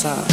So.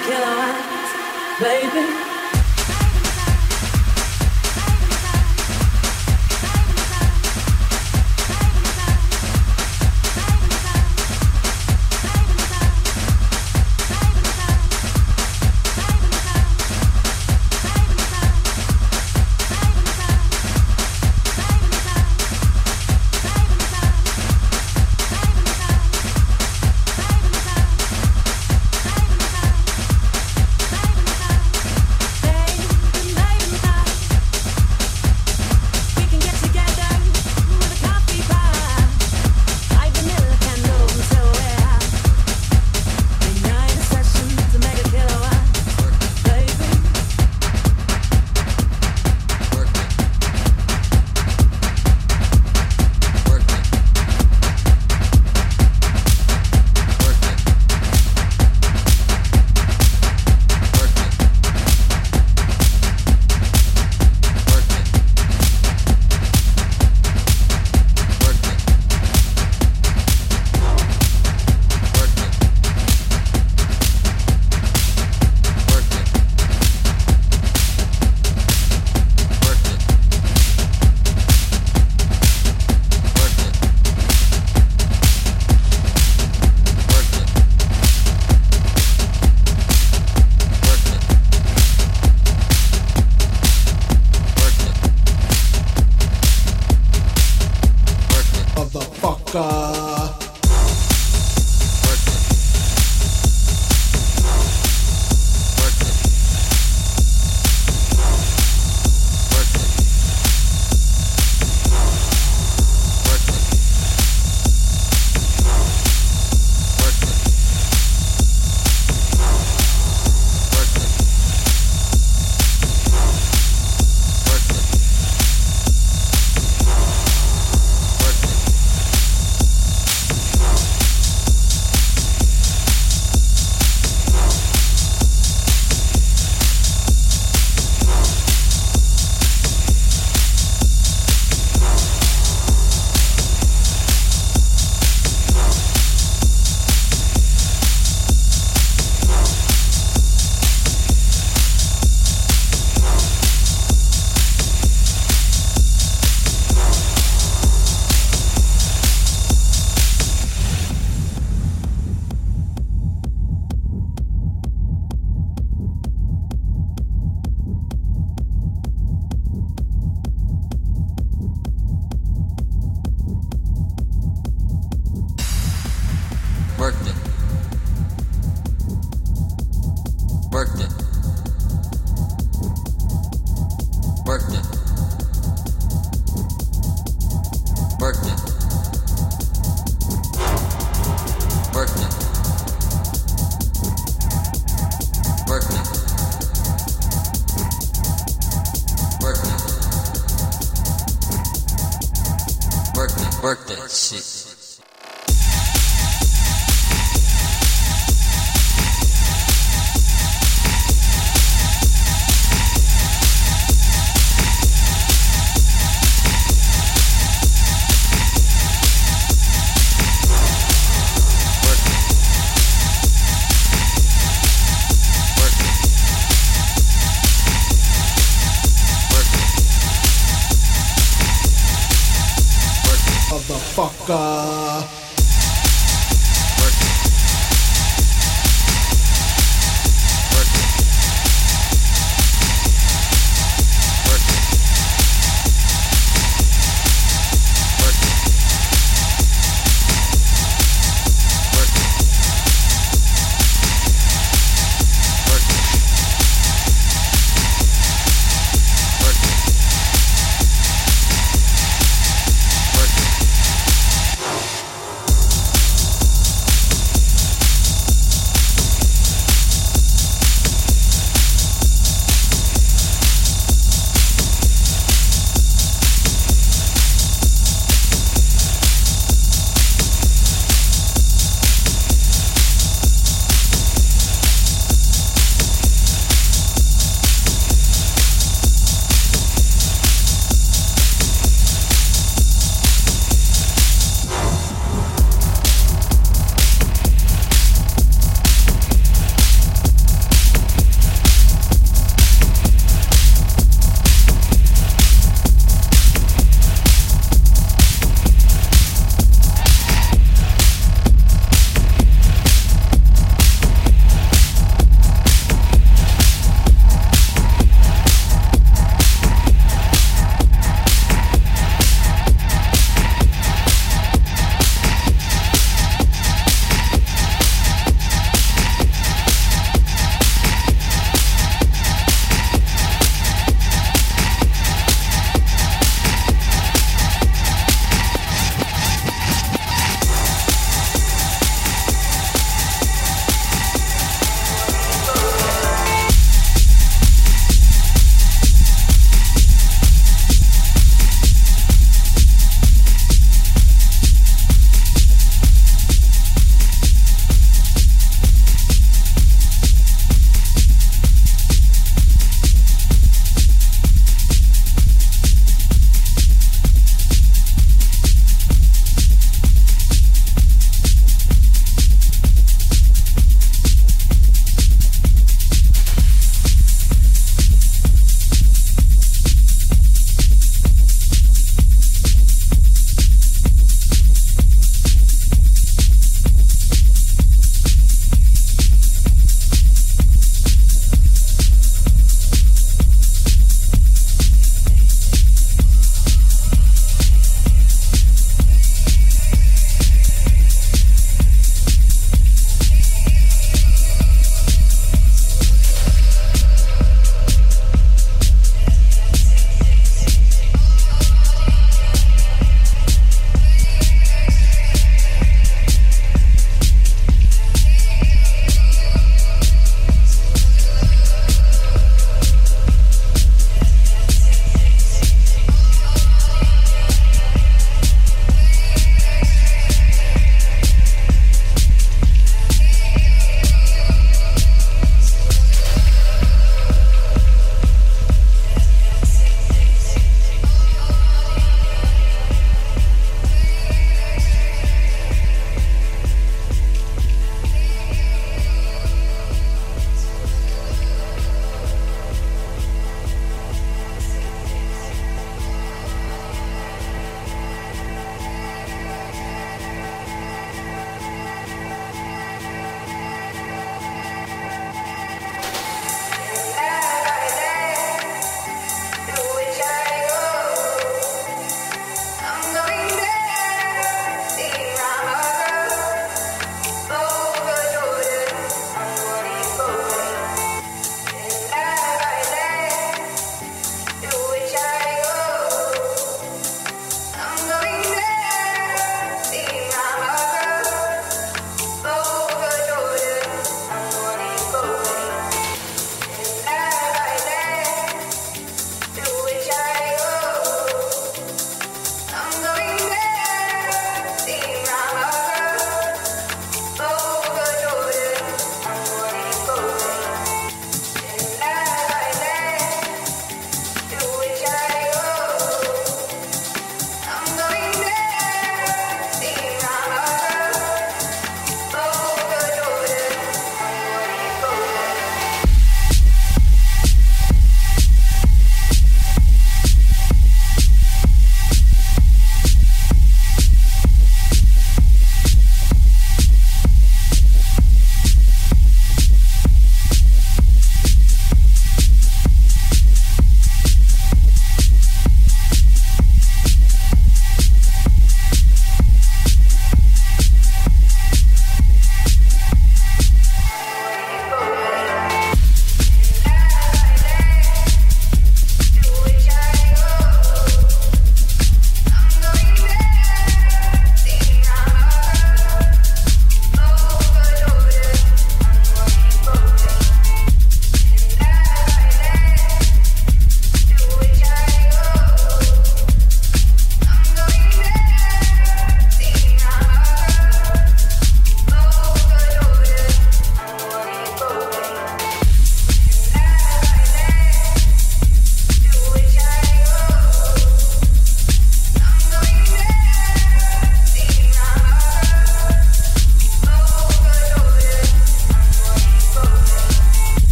kill eyes, baby.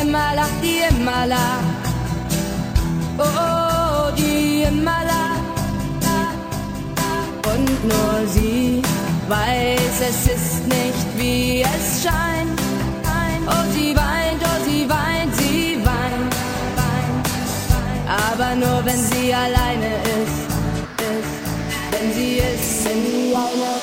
Yemala, Yemala. Oh, oh, die Yemala. Und nur sie weiß, es ist nicht wie es scheint. Oh, sie weint, oh, sie weint, sie weint. Aber nur wenn sie alleine ist, ist wenn sie ist in Wallach.